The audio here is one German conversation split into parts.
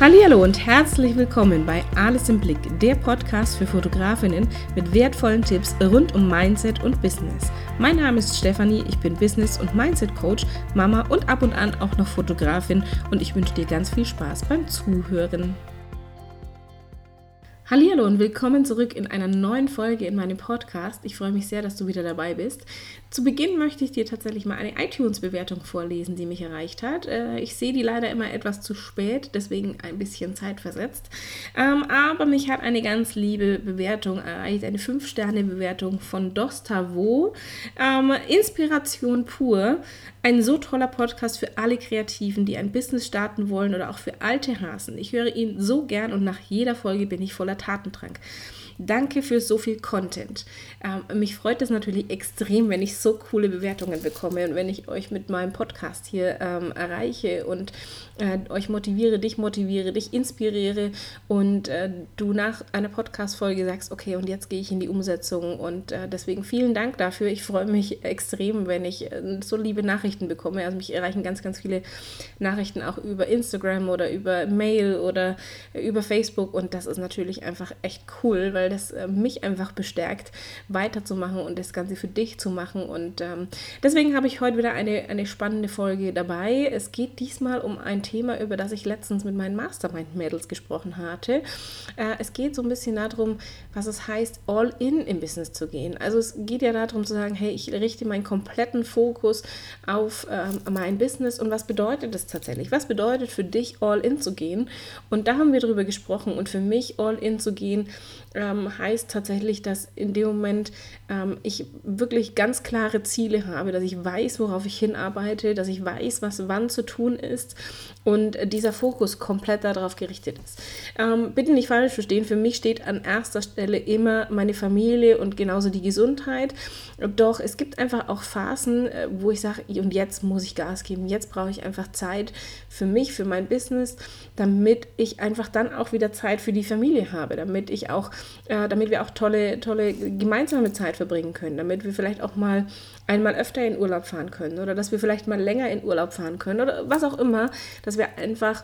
Hallo und herzlich willkommen bei Alles im Blick, der Podcast für Fotografinnen mit wertvollen Tipps rund um Mindset und Business. Mein Name ist Stefanie, ich bin Business- und Mindset-Coach, Mama und ab und an auch noch Fotografin und ich wünsche dir ganz viel Spaß beim Zuhören. Hallo und willkommen zurück in einer neuen Folge in meinem Podcast. Ich freue mich sehr, dass du wieder dabei bist. Zu Beginn möchte ich dir tatsächlich mal eine iTunes-Bewertung vorlesen, die mich erreicht hat. Äh, ich sehe die leider immer etwas zu spät, deswegen ein bisschen zeitversetzt. Ähm, aber mich hat eine ganz liebe Bewertung erreicht, eine 5-Sterne-Bewertung von Dostavo. Ähm, Inspiration pur. Ein so toller Podcast für alle Kreativen, die ein Business starten wollen oder auch für alte Hasen. Ich höre ihn so gern und nach jeder Folge bin ich voller Tatendrang. Danke für so viel Content. Ähm, mich freut es natürlich extrem, wenn ich so coole Bewertungen bekomme und wenn ich euch mit meinem Podcast hier ähm, erreiche und äh, euch motiviere, dich motiviere, dich inspiriere und äh, du nach einer Podcast-Folge sagst, okay, und jetzt gehe ich in die Umsetzung. Und äh, deswegen vielen Dank dafür. Ich freue mich extrem, wenn ich äh, so liebe Nachrichten bekomme. Also mich erreichen ganz, ganz viele Nachrichten auch über Instagram oder über Mail oder über Facebook. Und das ist natürlich einfach echt cool, weil weil das äh, mich einfach bestärkt, weiterzumachen und das Ganze für dich zu machen. Und ähm, deswegen habe ich heute wieder eine, eine spannende Folge dabei. Es geht diesmal um ein Thema, über das ich letztens mit meinen Mastermind-Mädels gesprochen hatte. Äh, es geht so ein bisschen darum, was es heißt, all in im Business zu gehen. Also es geht ja darum zu sagen, hey, ich richte meinen kompletten Fokus auf ähm, mein Business und was bedeutet das tatsächlich? Was bedeutet für dich, all in zu gehen? Und da haben wir drüber gesprochen und für mich, all in zu gehen, ähm, heißt tatsächlich, dass in dem Moment ähm, ich wirklich ganz klare Ziele habe, dass ich weiß, worauf ich hinarbeite, dass ich weiß, was wann zu tun ist und dieser Fokus komplett darauf gerichtet ist. Ähm, bitte nicht falsch verstehen, für mich steht an erster Stelle immer meine Familie und genauso die Gesundheit. Doch es gibt einfach auch Phasen, äh, wo ich sage, und jetzt muss ich Gas geben, jetzt brauche ich einfach Zeit für mich, für mein Business, damit ich einfach dann auch wieder Zeit für die Familie habe, damit ich auch, äh, damit wir auch tolle, tolle gemeinsame Zeit verbringen können, damit wir vielleicht auch mal einmal öfter in Urlaub fahren können oder dass wir vielleicht mal länger in Urlaub fahren können oder was auch immer, dass wir einfach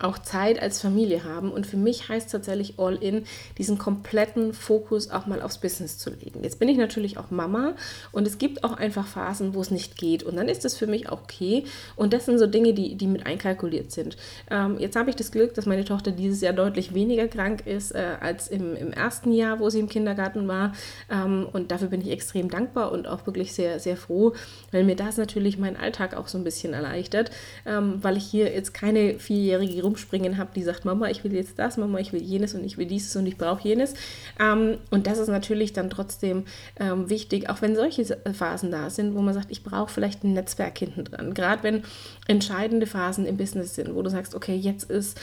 auch Zeit als Familie haben. Und für mich heißt tatsächlich all in, diesen kompletten Fokus auch mal aufs Business zu legen. Jetzt bin ich natürlich auch Mama und es gibt auch einfach Phasen, wo es nicht geht. Und dann ist es für mich auch okay. Und das sind so Dinge, die, die mit einkalkuliert sind. Ähm, jetzt habe ich das Glück, dass meine Tochter dieses Jahr deutlich weniger krank ist äh, als im, im ersten Jahr, wo sie im Kindergarten war. Ähm, und dafür bin ich extrem dankbar und auch wirklich sehr, sehr froh, weil mir das natürlich meinen Alltag auch so ein bisschen erleichtert, ähm, weil ich hier jetzt keine vierjährige die rumspringen habe, die sagt, Mama, ich will jetzt das, Mama, ich will jenes und ich will dieses und ich brauche jenes. Ähm, und das ist natürlich dann trotzdem ähm, wichtig, auch wenn solche Phasen da sind, wo man sagt, ich brauche vielleicht ein Netzwerk hinten dran. Gerade wenn entscheidende Phasen im Business sind, wo du sagst, okay, jetzt ist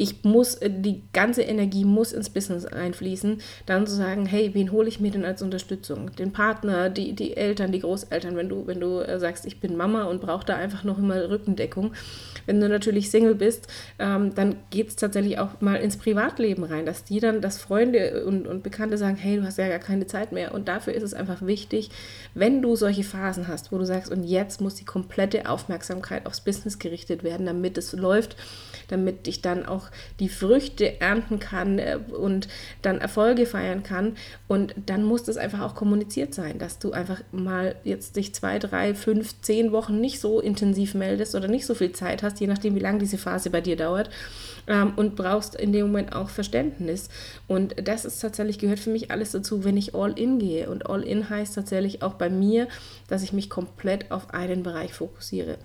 ich muss, äh, die ganze Energie muss ins Business einfließen, dann zu sagen, hey, wen hole ich mir denn als Unterstützung? Den Partner, die, die Eltern, die Großeltern, wenn du, wenn du äh, sagst, ich bin Mama und brauche da einfach noch immer Rückendeckung. Wenn du natürlich Single bist, ähm, dann geht es tatsächlich auch mal ins Privatleben rein, dass die dann, dass Freunde und, und Bekannte sagen, hey, du hast ja gar keine Zeit mehr. Und dafür ist es einfach wichtig, wenn du solche Phasen hast, wo du sagst, und jetzt muss die komplette Aufmerksamkeit aufs Business gerichtet werden, damit es läuft, damit ich dann auch die Früchte ernten kann äh, und dann Erfolge feiern kann. Und dann muss das einfach auch kommuniziert sein, dass du einfach mal jetzt dich zwei, drei, fünf, zehn Wochen nicht so intensiv meldest oder nicht so viel Zeit hast, je nachdem, wie lange diese Phase bei dir dauert. Ähm, und brauchst in dem Moment auch Verständnis. Und das ist tatsächlich, gehört für mich alles dazu, wenn ich all in gehe. Und all in heißt tatsächlich auch bei mir, dass ich mich komplett auf einen Bereich fokussiere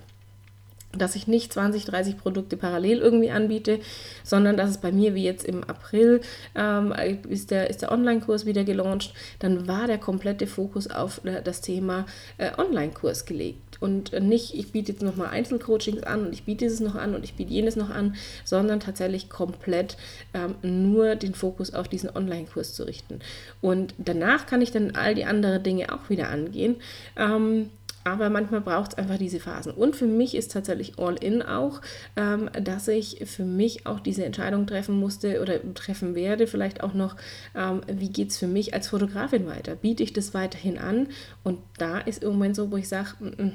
dass ich nicht 20, 30 Produkte parallel irgendwie anbiete, sondern dass es bei mir, wie jetzt im April, ähm, ist der, ist der Online-Kurs wieder gelauncht, dann war der komplette Fokus auf äh, das Thema äh, Online-Kurs gelegt. Und nicht, ich biete jetzt nochmal Einzelcoachings an und ich biete dieses noch an und ich biete jenes noch an, sondern tatsächlich komplett ähm, nur den Fokus auf diesen Online-Kurs zu richten. Und danach kann ich dann all die anderen Dinge auch wieder angehen. Ähm, aber manchmal braucht es einfach diese Phasen. Und für mich ist tatsächlich All-In auch, ähm, dass ich für mich auch diese Entscheidung treffen musste oder treffen werde, vielleicht auch noch, ähm, wie geht es für mich als Fotografin weiter? Biete ich das weiterhin an? Und da ist Moment so, wo ich sage, mm, mm,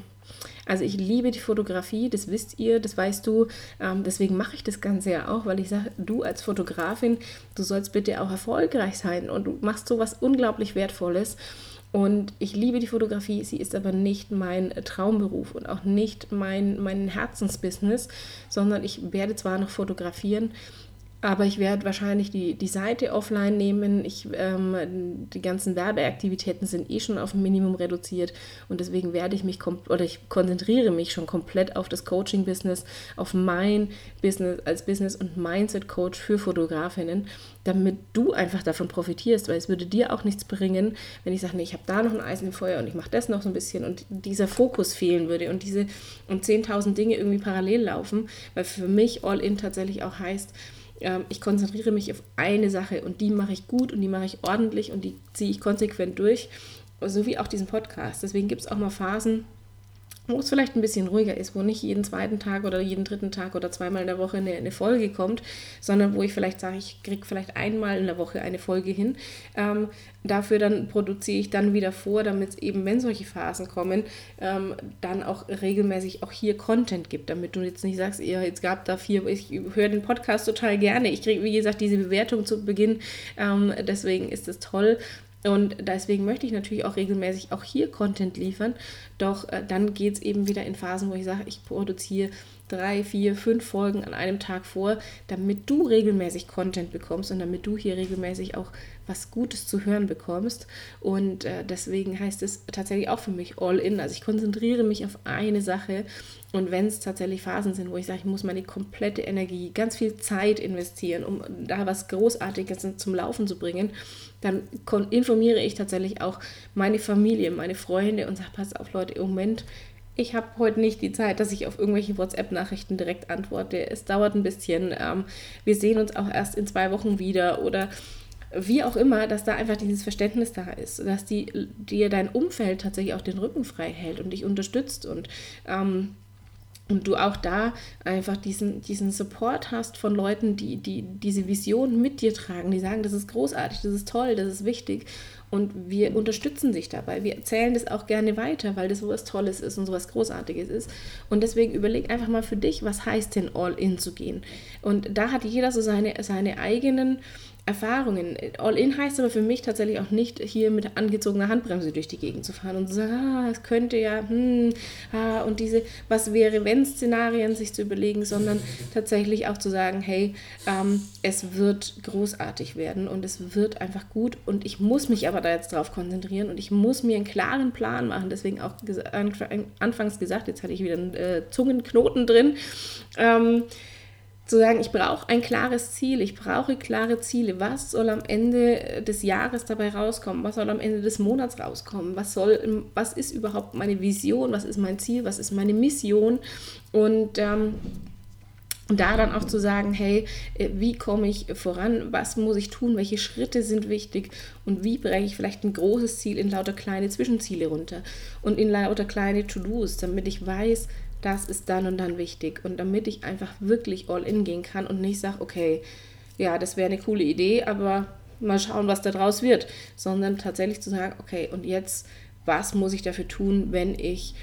also ich liebe die Fotografie, das wisst ihr, das weißt du. Ähm, deswegen mache ich das Ganze ja auch, weil ich sage, du als Fotografin, du sollst bitte auch erfolgreich sein und du machst so was unglaublich Wertvolles. Und ich liebe die Fotografie, sie ist aber nicht mein Traumberuf und auch nicht mein, mein Herzensbusiness, sondern ich werde zwar noch fotografieren, aber ich werde wahrscheinlich die, die Seite offline nehmen. Ich, ähm, die ganzen Werbeaktivitäten sind eh schon auf ein Minimum reduziert. Und deswegen werde ich mich oder ich konzentriere mich schon komplett auf das Coaching-Business, auf mein Business als Business- und Mindset-Coach für Fotografinnen, damit du einfach davon profitierst, weil es würde dir auch nichts bringen, wenn ich sage, nee, ich habe da noch ein Eisen im Feuer und ich mache das noch so ein bisschen. Und dieser Fokus fehlen würde und diese und 10.000 Dinge irgendwie parallel laufen, weil für mich All-In tatsächlich auch heißt, ähm, ich konzentriere mich auf eine Sache und die mache ich gut und die mache ich ordentlich und die ziehe ich konsequent durch, so wie auch diesen Podcast. Deswegen gibt es auch mal Phasen, wo es vielleicht ein bisschen ruhiger ist, wo nicht jeden zweiten Tag oder jeden dritten Tag oder zweimal in der Woche eine, eine Folge kommt, sondern wo ich vielleicht sage, ich kriege vielleicht einmal in der Woche eine Folge hin. Ähm, dafür dann produziere ich dann wieder vor, damit es eben, wenn solche Phasen kommen, ähm, dann auch regelmäßig auch hier Content gibt, damit du jetzt nicht sagst, ja, jetzt gab da vier, ich höre den Podcast total gerne. Ich kriege, wie gesagt, diese Bewertung zu Beginn, ähm, deswegen ist es toll. Und deswegen möchte ich natürlich auch regelmäßig auch hier Content liefern. Doch äh, dann geht es eben wieder in Phasen, wo ich sage, ich produziere drei, vier, fünf Folgen an einem Tag vor, damit du regelmäßig Content bekommst und damit du hier regelmäßig auch was Gutes zu hören bekommst. Und äh, deswegen heißt es tatsächlich auch für mich all in. Also ich konzentriere mich auf eine Sache. Und wenn es tatsächlich Phasen sind, wo ich sage, ich muss meine komplette Energie, ganz viel Zeit investieren, um da was Großartiges zum Laufen zu bringen, dann informiere ich tatsächlich auch meine Familie, meine Freunde und sage, pass auf Leute, im Moment ich habe heute nicht die Zeit, dass ich auf irgendwelche WhatsApp-Nachrichten direkt antworte. Es dauert ein bisschen. Ähm, wir sehen uns auch erst in zwei Wochen wieder oder wie auch immer, dass da einfach dieses Verständnis da ist, dass die, dir dein Umfeld tatsächlich auch den Rücken frei hält und dich unterstützt und ähm, und du auch da einfach diesen, diesen Support hast von Leuten, die, die diese Vision mit dir tragen, die sagen, das ist großartig, das ist toll, das ist wichtig und wir unterstützen sich dabei. Wir erzählen das auch gerne weiter, weil das so was Tolles ist und so was Großartiges ist. Und deswegen überleg einfach mal für dich, was heißt denn all in zu gehen? Und da hat jeder so seine, seine eigenen Erfahrungen. All-in heißt aber für mich tatsächlich auch nicht, hier mit angezogener Handbremse durch die Gegend zu fahren und zu sagen, ah, es könnte ja, hm, ah, und diese Was wäre, wenn Szenarien sich zu überlegen, sondern tatsächlich auch zu sagen, hey, ähm, es wird großartig werden und es wird einfach gut und ich muss mich aber da jetzt drauf konzentrieren und ich muss mir einen klaren Plan machen. Deswegen auch anfangs gesagt, jetzt hatte ich wieder einen äh, Zungenknoten drin. Ähm, zu sagen, ich brauche ein klares Ziel, ich brauche klare Ziele. Was soll am Ende des Jahres dabei rauskommen? Was soll am Ende des Monats rauskommen? Was, soll, was ist überhaupt meine Vision? Was ist mein Ziel? Was ist meine Mission? Und ähm, da dann auch zu sagen, hey, äh, wie komme ich voran? Was muss ich tun? Welche Schritte sind wichtig? Und wie breche ich vielleicht ein großes Ziel in lauter kleine Zwischenziele runter und in lauter kleine To-Dos, damit ich weiß, das ist dann und dann wichtig. Und damit ich einfach wirklich all in gehen kann und nicht sage, okay, ja, das wäre eine coole Idee, aber mal schauen, was da draus wird, sondern tatsächlich zu sagen, okay, und jetzt, was muss ich dafür tun, wenn ich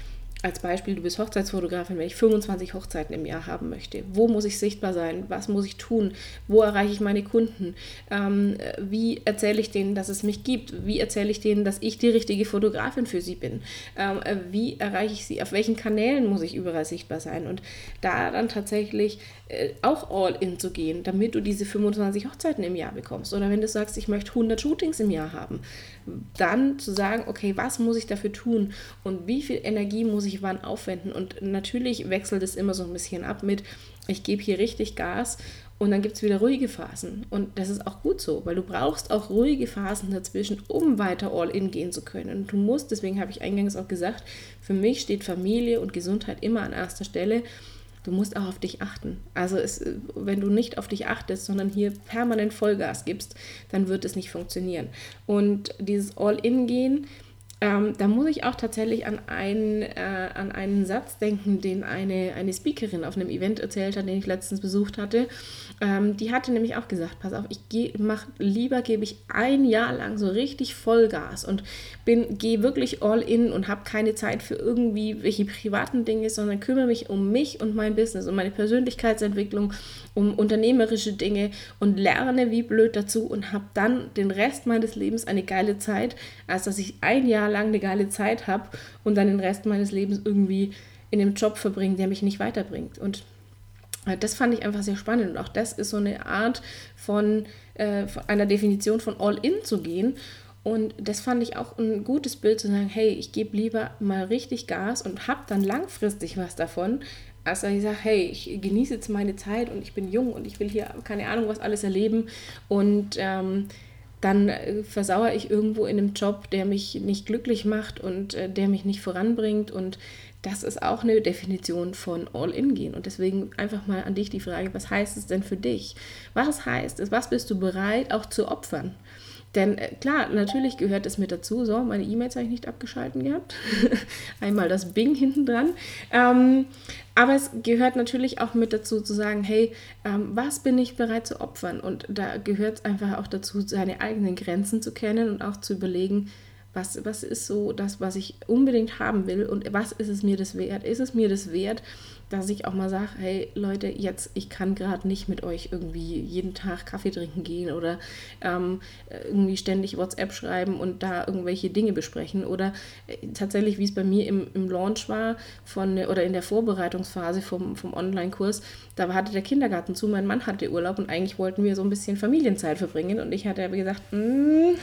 als Beispiel, du bist Hochzeitsfotografin, wenn ich 25 Hochzeiten im Jahr haben möchte, wo muss ich sichtbar sein? Was muss ich tun? Wo erreiche ich meine Kunden? Ähm, wie erzähle ich denen, dass es mich gibt? Wie erzähle ich denen, dass ich die richtige Fotografin für sie bin? Ähm, wie erreiche ich sie? Auf welchen Kanälen muss ich überall sichtbar sein? Und da dann tatsächlich äh, auch all in zu gehen, damit du diese 25 Hochzeiten im Jahr bekommst. Oder wenn du sagst, ich möchte 100 Shootings im Jahr haben, dann zu sagen, okay, was muss ich dafür tun und wie viel Energie muss ich wann aufwenden. Und natürlich wechselt es immer so ein bisschen ab mit, ich gebe hier richtig Gas und dann gibt es wieder ruhige Phasen. Und das ist auch gut so, weil du brauchst auch ruhige Phasen dazwischen, um weiter all in gehen zu können. Und du musst, deswegen habe ich eingangs auch gesagt, für mich steht Familie und Gesundheit immer an erster Stelle. Du musst auch auf dich achten. Also es, wenn du nicht auf dich achtest, sondern hier permanent Vollgas gibst, dann wird es nicht funktionieren. Und dieses All-In-Gehen, ähm, da muss ich auch tatsächlich an einen, äh, an einen Satz denken, den eine, eine Speakerin auf einem Event erzählt hat, den ich letztens besucht hatte. Ähm, die hatte nämlich auch gesagt, pass auf, ich geh, mach, lieber gebe ich ein Jahr lang so richtig Vollgas und gehe wirklich all in und habe keine Zeit für irgendwie welche privaten Dinge, sondern kümmere mich um mich und mein Business, um meine Persönlichkeitsentwicklung, um unternehmerische Dinge und lerne wie blöd dazu und habe dann den Rest meines Lebens eine geile Zeit, als dass ich ein Jahr lang eine geile Zeit habe und dann den Rest meines Lebens irgendwie in einem Job verbringe, der mich nicht weiterbringt. Und äh, das fand ich einfach sehr spannend. Und auch das ist so eine Art von, äh, von einer Definition von All-In zu gehen. Und das fand ich auch ein gutes Bild zu sagen, hey, ich gebe lieber mal richtig Gas und habe dann langfristig was davon, als dass ich sage, hey, ich genieße jetzt meine Zeit und ich bin jung und ich will hier keine Ahnung was alles erleben und ähm, dann äh, versauere ich irgendwo in einem Job, der mich nicht glücklich macht und äh, der mich nicht voranbringt. Und das ist auch eine Definition von All-In gehen. Und deswegen einfach mal an dich die Frage, was heißt es denn für dich? Was heißt es, was bist du bereit auch zu opfern? Denn äh, klar, natürlich gehört es mit dazu. So, meine E-Mails habe ich nicht abgeschalten gehabt. Einmal das Bing hinten dran. Ähm, aber es gehört natürlich auch mit dazu zu sagen, hey, ähm, was bin ich bereit zu opfern? Und da gehört es einfach auch dazu, seine eigenen Grenzen zu kennen und auch zu überlegen, was, was ist so das, was ich unbedingt haben will und was ist es mir das wert? Ist es mir das wert, dass ich auch mal sage, hey Leute, jetzt, ich kann gerade nicht mit euch irgendwie jeden Tag Kaffee trinken gehen oder ähm, irgendwie ständig WhatsApp schreiben und da irgendwelche Dinge besprechen. Oder äh, tatsächlich, wie es bei mir im, im Launch war von oder in der Vorbereitungsphase vom, vom Online-Kurs, da hatte der Kindergarten zu, mein Mann hatte Urlaub und eigentlich wollten wir so ein bisschen Familienzeit verbringen und ich hatte aber gesagt, mh, hm,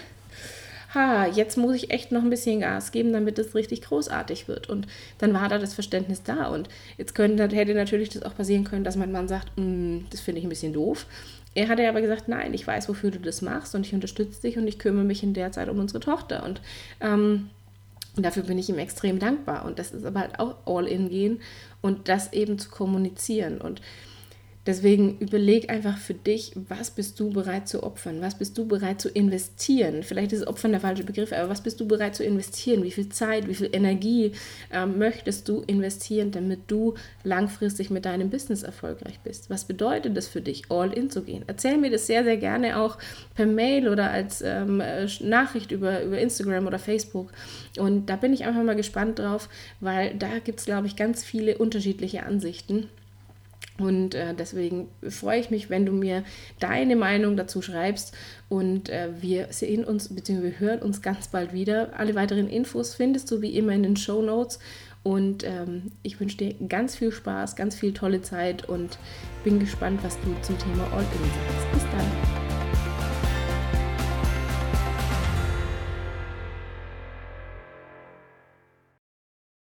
ha, jetzt muss ich echt noch ein bisschen Gas geben, damit es richtig großartig wird. Und dann war da das Verständnis da. Und jetzt könnte, hätte natürlich das auch passieren können, dass mein Mann sagt, mm, das finde ich ein bisschen doof. Er hatte aber gesagt, nein, ich weiß, wofür du das machst und ich unterstütze dich und ich kümmere mich in der Zeit um unsere Tochter. Und ähm, dafür bin ich ihm extrem dankbar. Und das ist aber halt auch All-in gehen und das eben zu kommunizieren. Und Deswegen überleg einfach für dich, was bist du bereit zu opfern? Was bist du bereit zu investieren? Vielleicht ist Opfern der falsche Begriff, aber was bist du bereit zu investieren? Wie viel Zeit, wie viel Energie äh, möchtest du investieren, damit du langfristig mit deinem Business erfolgreich bist? Was bedeutet das für dich, all in zu gehen? Erzähl mir das sehr, sehr gerne auch per Mail oder als ähm, Nachricht über, über Instagram oder Facebook. Und da bin ich einfach mal gespannt drauf, weil da gibt es, glaube ich, ganz viele unterschiedliche Ansichten. Und äh, deswegen freue ich mich, wenn du mir deine Meinung dazu schreibst. Und äh, wir sehen uns bzw. wir hören uns ganz bald wieder. Alle weiteren Infos findest du wie immer in den Show Notes. Und ähm, ich wünsche dir ganz viel Spaß, ganz viel tolle Zeit und bin gespannt, was du zum Thema All-In sagst. Bis dann.